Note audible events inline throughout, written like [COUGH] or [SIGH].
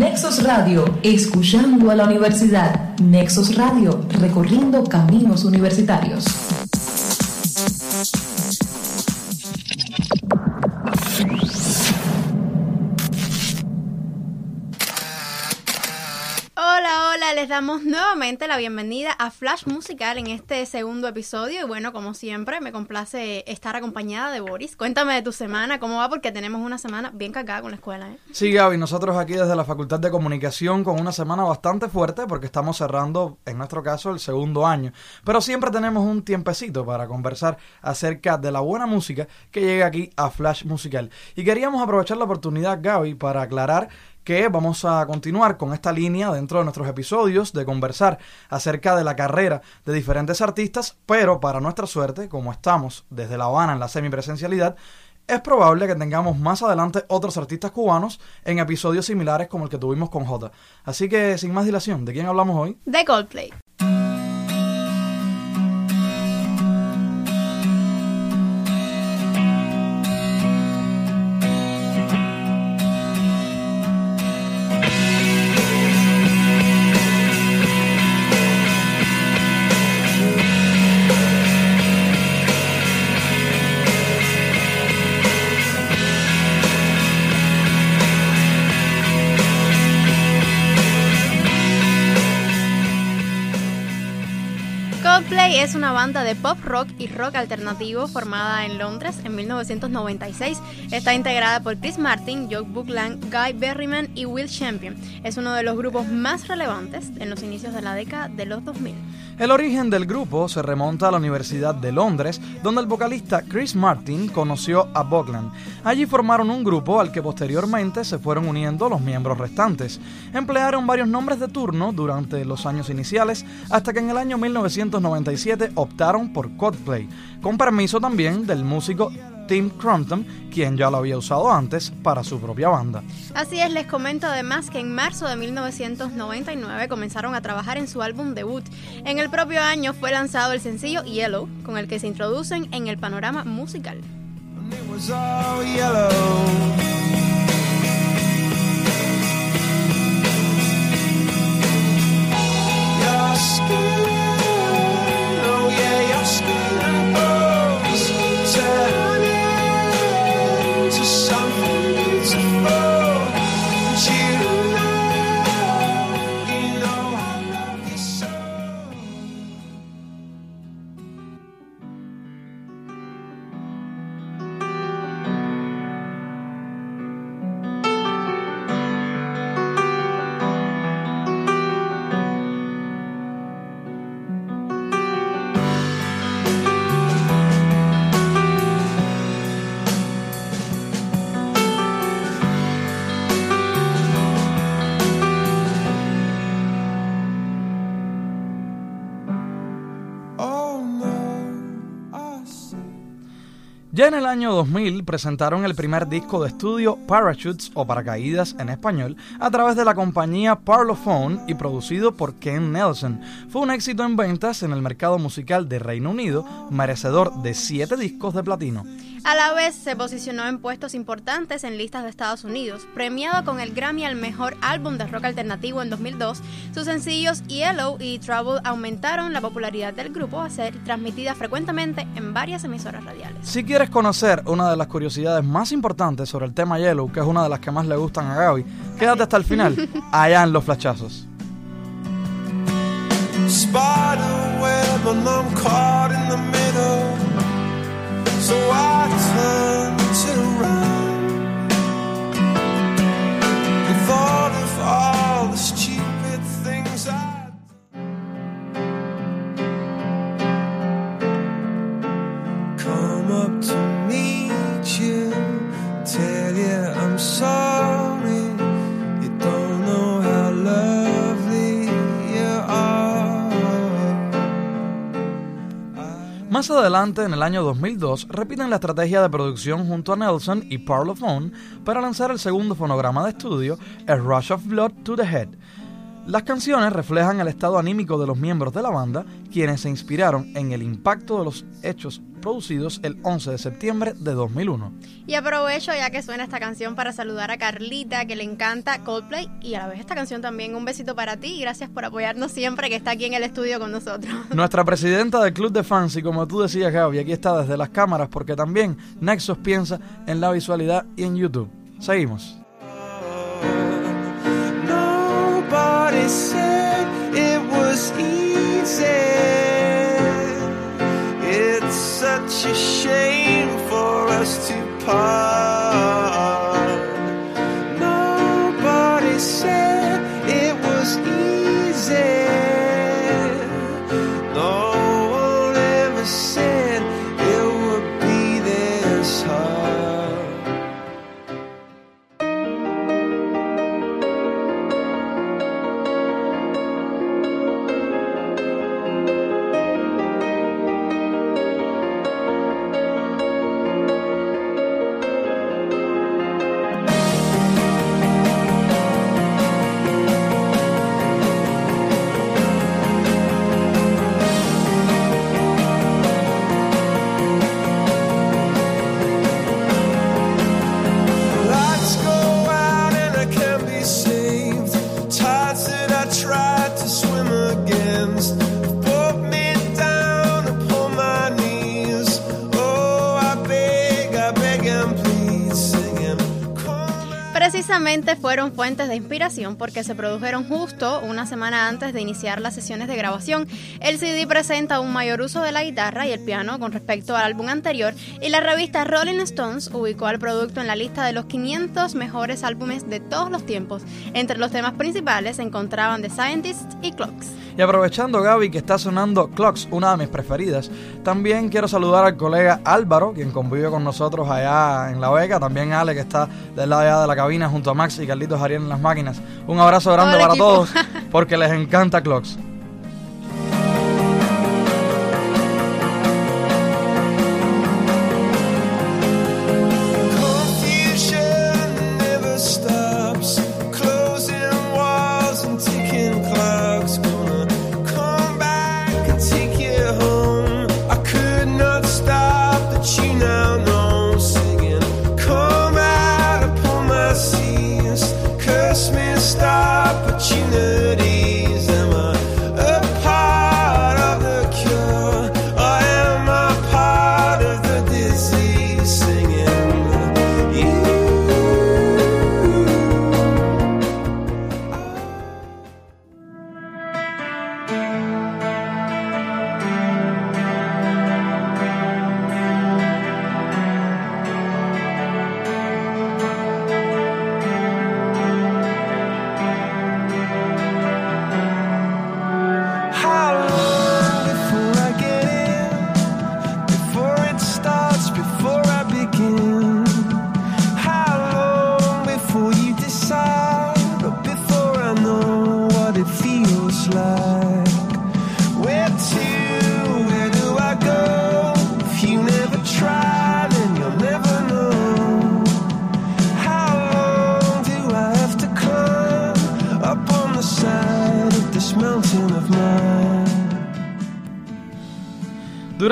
Nexos Radio, escuchando a la universidad. Nexos Radio, recorriendo caminos universitarios. Les damos nuevamente la bienvenida a Flash Musical en este segundo episodio. Y bueno, como siempre, me complace estar acompañada de Boris. Cuéntame de tu semana, ¿cómo va? Porque tenemos una semana bien cagada con la escuela, ¿eh? Sí, Gaby, nosotros aquí desde la Facultad de Comunicación con una semana bastante fuerte porque estamos cerrando, en nuestro caso, el segundo año. Pero siempre tenemos un tiempecito para conversar acerca de la buena música que llega aquí a Flash Musical. Y queríamos aprovechar la oportunidad, Gaby, para aclarar vamos a continuar con esta línea dentro de nuestros episodios de conversar acerca de la carrera de diferentes artistas, pero para nuestra suerte, como estamos desde La Habana en la semipresencialidad, es probable que tengamos más adelante otros artistas cubanos en episodios similares como el que tuvimos con J. Así que sin más dilación, ¿de quién hablamos hoy? De Coldplay. Banda de pop rock y rock alternativo formada en Londres en 1996. Está integrada por Chris Martin, Joe Buckland, Guy Berryman y Will Champion. Es uno de los grupos más relevantes en los inicios de la década de los 2000. El origen del grupo se remonta a la Universidad de Londres, donde el vocalista Chris Martin conoció a Buckland. Allí formaron un grupo al que posteriormente se fueron uniendo los miembros restantes. Emplearon varios nombres de turno durante los años iniciales, hasta que en el año 1997 optaron por Coldplay, con permiso también del músico Tim Crumpton, quien ya lo había usado antes para su propia banda. Así es, les comento además que en marzo de 1999 comenzaron a trabajar en su álbum debut. En el propio año fue lanzado el sencillo Yellow, con el que se introducen en el panorama musical. En el año 2000 presentaron el primer disco de estudio Parachutes o Paracaídas en español a través de la compañía Parlophone y producido por Ken Nelson. Fue un éxito en ventas en el mercado musical de Reino Unido, merecedor de 7 discos de platino. A la vez se posicionó en puestos importantes en listas de Estados Unidos, premiado con el Grammy al mejor álbum de rock alternativo en 2002. Sus sencillos Yellow y Trouble aumentaron la popularidad del grupo a ser transmitida frecuentemente en varias emisoras radiales. Si quieres conocer una de las curiosidades más importantes sobre el tema Yellow, que es una de las que más le gustan a Gaby, quédate hasta el final, [LAUGHS] allá en los flachazos. So I turned Más adelante, en el año 2002, repiten la estrategia de producción junto a Nelson y Parlophone para lanzar el segundo fonograma de estudio, A Rush of Blood to the Head. Las canciones reflejan el estado anímico de los miembros de la banda, quienes se inspiraron en el impacto de los hechos producidos el 11 de septiembre de 2001. Y aprovecho ya que suena esta canción para saludar a Carlita, que le encanta Coldplay, y a la vez esta canción también. Un besito para ti y gracias por apoyarnos siempre que está aquí en el estudio con nosotros. [LAUGHS] Nuestra presidenta del Club de Fans, y como tú decías, Gaby, aquí está desde las cámaras, porque también Nexus piensa en la visualidad y en YouTube. Seguimos. Said it was easy. It's such a shame for us to part. Precisamente fueron fuentes de inspiración porque se produjeron justo una semana antes de iniciar las sesiones de grabación. El CD presenta un mayor uso de la guitarra y el piano con respecto al álbum anterior y la revista Rolling Stones ubicó al producto en la lista de los 500 mejores álbumes de todos los tiempos. Entre los temas principales se encontraban The Scientists y Clocks. Y aprovechando, Gaby, que está sonando Clocks, una de mis preferidas, también quiero saludar al colega Álvaro, quien convive con nosotros allá en La Vega, también Ale, que está del lado allá de la cabina junto a Max y Carlitos Ariel en las máquinas. Un abrazo grande para equipo. todos, porque les encanta Clocks. can't stop you know.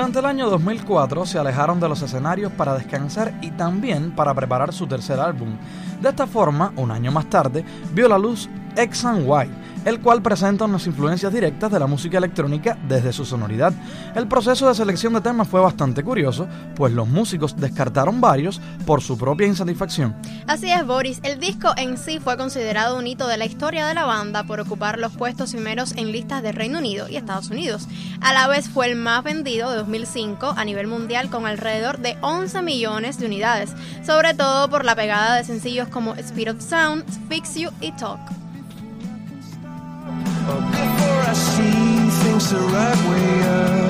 Durante el año 2004 se alejaron de los escenarios para descansar y también para preparar su tercer álbum. De esta forma, un año más tarde, vio la luz X and Y, el cual presenta unas influencias directas de la música electrónica desde su sonoridad. El proceso de selección de temas fue bastante curioso, pues los músicos descartaron varios por su propia insatisfacción. Así es, Boris. El disco en sí fue considerado un hito de la historia de la banda por ocupar los puestos primeros en listas de Reino Unido y Estados Unidos. A la vez fue el más vendido de 2005 a nivel mundial con alrededor de 11 millones de unidades, sobre todo por la pegada de sencillos como Speed of Sound, Fix You y Talk. Before I see things the right way up.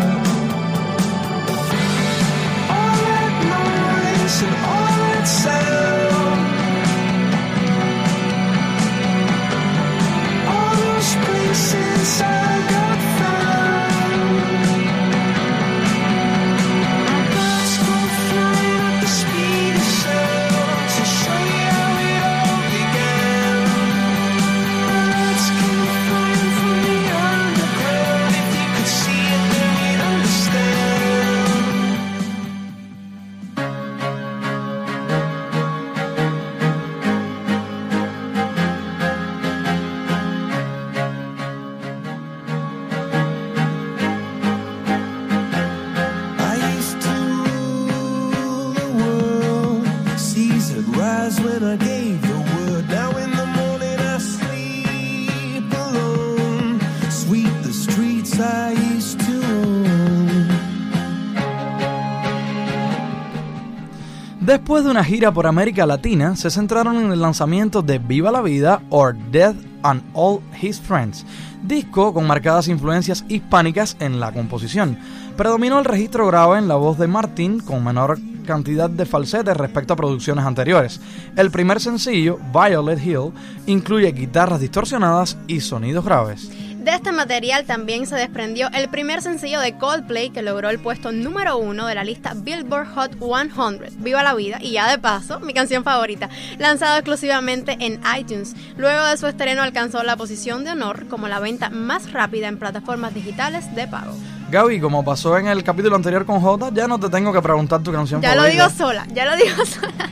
Después de una gira por América Latina, se centraron en el lanzamiento de Viva la Vida or Death and All His Friends, disco con marcadas influencias hispánicas en la composición. Predominó el registro grave en la voz de Martin con menor cantidad de falsetes respecto a producciones anteriores. El primer sencillo, Violet Hill, incluye guitarras distorsionadas y sonidos graves. De este material también se desprendió el primer sencillo de Coldplay que logró el puesto número uno de la lista Billboard Hot 100, Viva la Vida, y ya de paso, mi canción favorita, lanzado exclusivamente en iTunes. Luego de su estreno alcanzó la posición de honor como la venta más rápida en plataformas digitales de pago. Gaby, como pasó en el capítulo anterior con Jota, ya no te tengo que preguntar tu canción Ya favorita. lo digo sola, ya lo digo sola.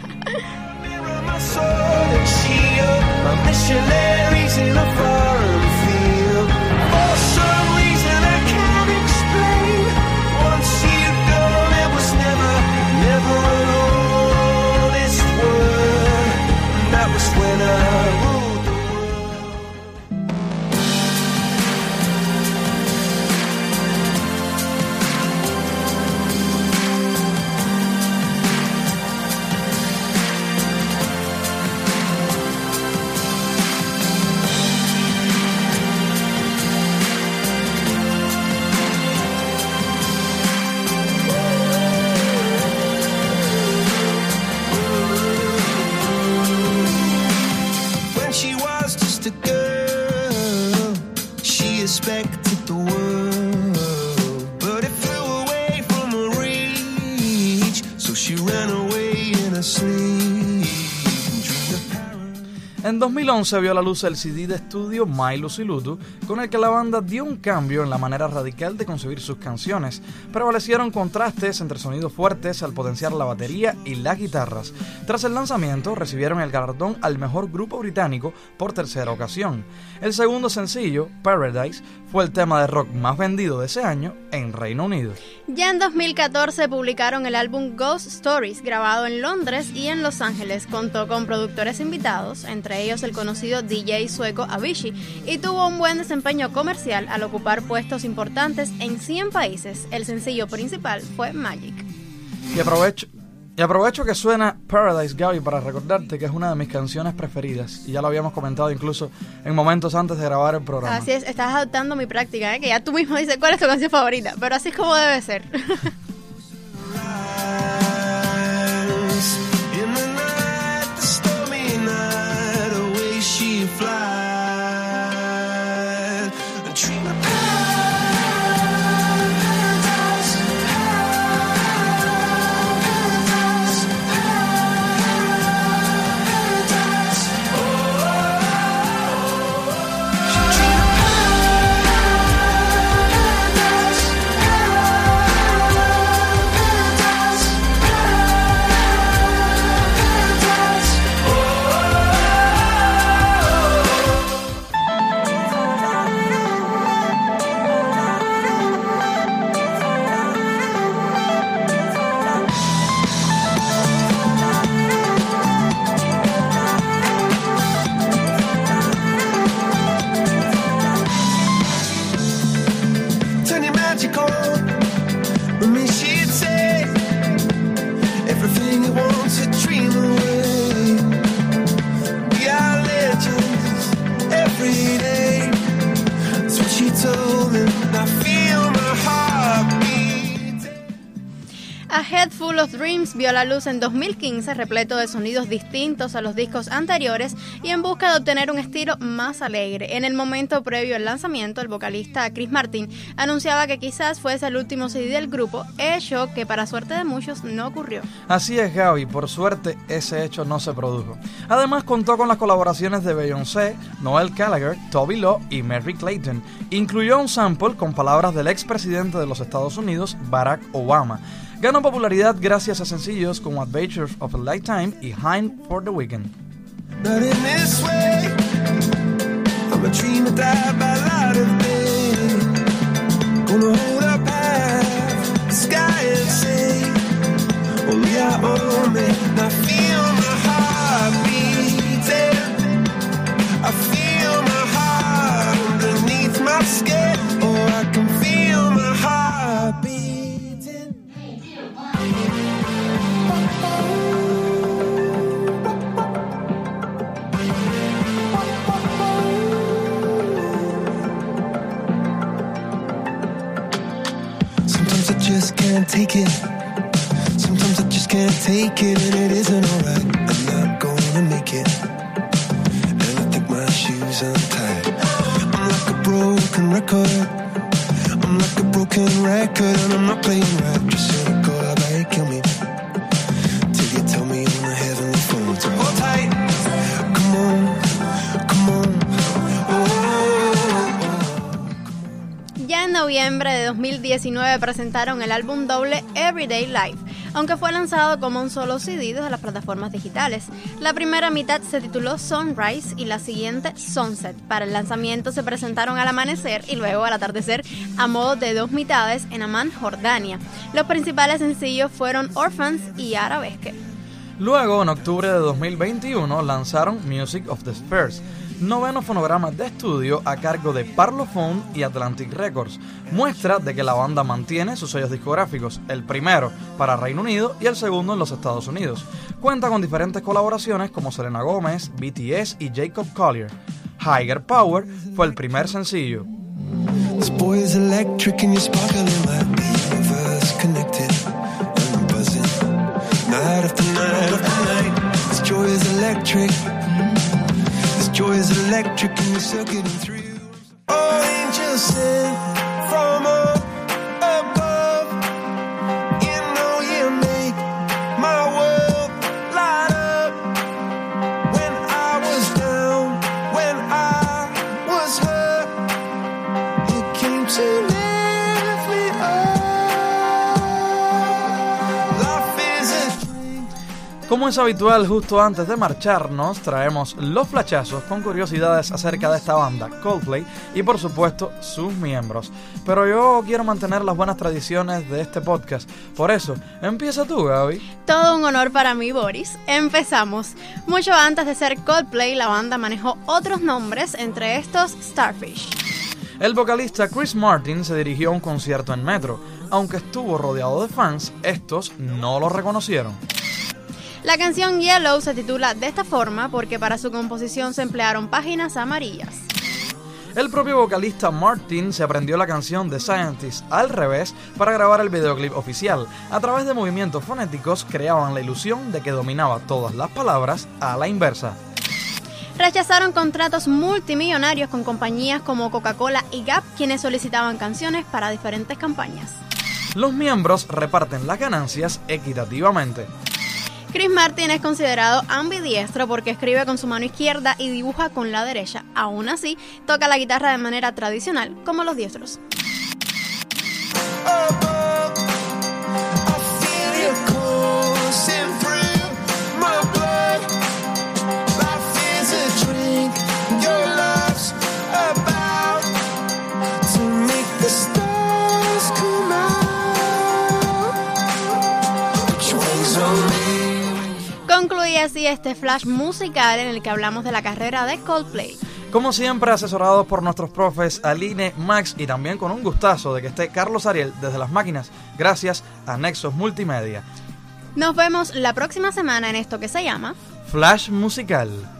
2011 vio a la luz el CD de estudio My Lucy con el que la banda dio un cambio en la manera radical de concebir sus canciones. Prevalecieron contrastes entre sonidos fuertes al potenciar la batería y las guitarras. Tras el lanzamiento, recibieron el galardón al mejor grupo británico por tercera ocasión. El segundo sencillo, Paradise, fue el tema de rock más vendido de ese año en Reino Unido. Ya en 2014 publicaron el álbum Ghost Stories, grabado en Londres y en Los Ángeles. Contó con productores invitados, entre ellos el conocido DJ sueco Avicii, y tuvo un buen desempeño comercial al ocupar puestos importantes en 100 países. El sencillo principal fue Magic. Y aprovecho, y aprovecho que suena Paradise Gaby para recordarte que es una de mis canciones preferidas. Y ya lo habíamos comentado incluso en momentos antes de grabar el programa. Así es, estás adoptando mi práctica, ¿eh? que ya tú mismo dices cuál es tu canción favorita, pero así es como debe ser. [LAUGHS] Full of Dreams vio la luz en 2015 repleto de sonidos distintos a los discos anteriores y en busca de obtener un estilo más alegre. En el momento previo al lanzamiento, el vocalista Chris Martin anunciaba que quizás fuese el último CD del grupo, hecho que para suerte de muchos no ocurrió. Así es, Gaby, por suerte ese hecho no se produjo. Además contó con las colaboraciones de Beyoncé, Noel Gallagher, Toby Law y Mary Clayton. Incluyó un sample con palabras del expresidente de los Estados Unidos, Barack Obama. Ganó popularidad gracias a sencillos como Adventures of a Lifetime y Hind for the Weekend. Can't take it, and it isn't alright. I'm not gonna make it. And I think my shoes untied. I'm like a broken record. I'm like a broken record, and I'm not playing right. Just cynical, I like kill me. Till you tell me on the heavenly phone to hold tight. Come on, come on. Ya en noviembre de 2019 presentaron el álbum doble Everyday Life, aunque fue lanzado como un solo CD desde las plataformas digitales. La primera mitad se tituló Sunrise y la siguiente Sunset. Para el lanzamiento se presentaron al amanecer y luego al atardecer a modo de dos mitades en Amman, Jordania. Los principales sencillos fueron Orphans y Arabesque. Luego, en octubre de 2021, lanzaron Music of the Spheres, noveno fonograma de estudio a cargo de Parlophone y Atlantic Records. Muestra de que la banda mantiene sus sellos discográficos, el primero para Reino Unido y el segundo en los Estados Unidos. Cuenta con diferentes colaboraciones como Selena Gómez, BTS y Jacob Collier. Higher Power fue el primer sencillo. Electric. Mm-hmm. This joy is electric and you're circuiting through. Oh, angels sent Como es habitual, justo antes de marcharnos, traemos los flachazos con curiosidades acerca de esta banda, Coldplay, y por supuesto sus miembros. Pero yo quiero mantener las buenas tradiciones de este podcast. Por eso, empieza tú, Gaby. Todo un honor para mí, Boris. Empezamos. Mucho antes de ser Coldplay, la banda manejó otros nombres, entre estos Starfish. El vocalista Chris Martin se dirigió a un concierto en Metro. Aunque estuvo rodeado de fans, estos no lo reconocieron. La canción Yellow se titula de esta forma porque para su composición se emplearon páginas amarillas. El propio vocalista Martin se aprendió la canción The Scientist al revés para grabar el videoclip oficial. A través de movimientos fonéticos creaban la ilusión de que dominaba todas las palabras a la inversa. Rechazaron contratos multimillonarios con compañías como Coca-Cola y Gap, quienes solicitaban canciones para diferentes campañas. Los miembros reparten las ganancias equitativamente. Chris Martin es considerado ambidiestro porque escribe con su mano izquierda y dibuja con la derecha. Aún así, toca la guitarra de manera tradicional, como los diestros. Concluye este flash musical en el que hablamos de la carrera de Coldplay. Como siempre, asesorados por nuestros profes Aline, Max y también con un gustazo de que esté Carlos Ariel desde las máquinas, gracias a Nexos Multimedia. Nos vemos la próxima semana en esto que se llama Flash musical.